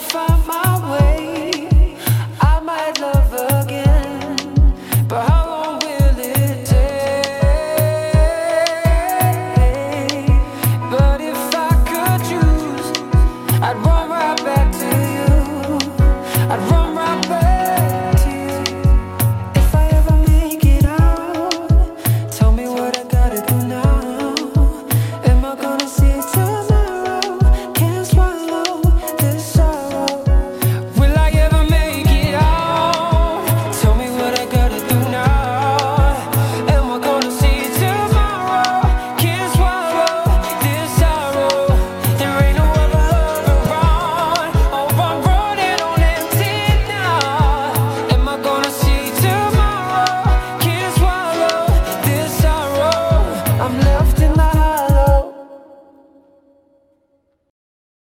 far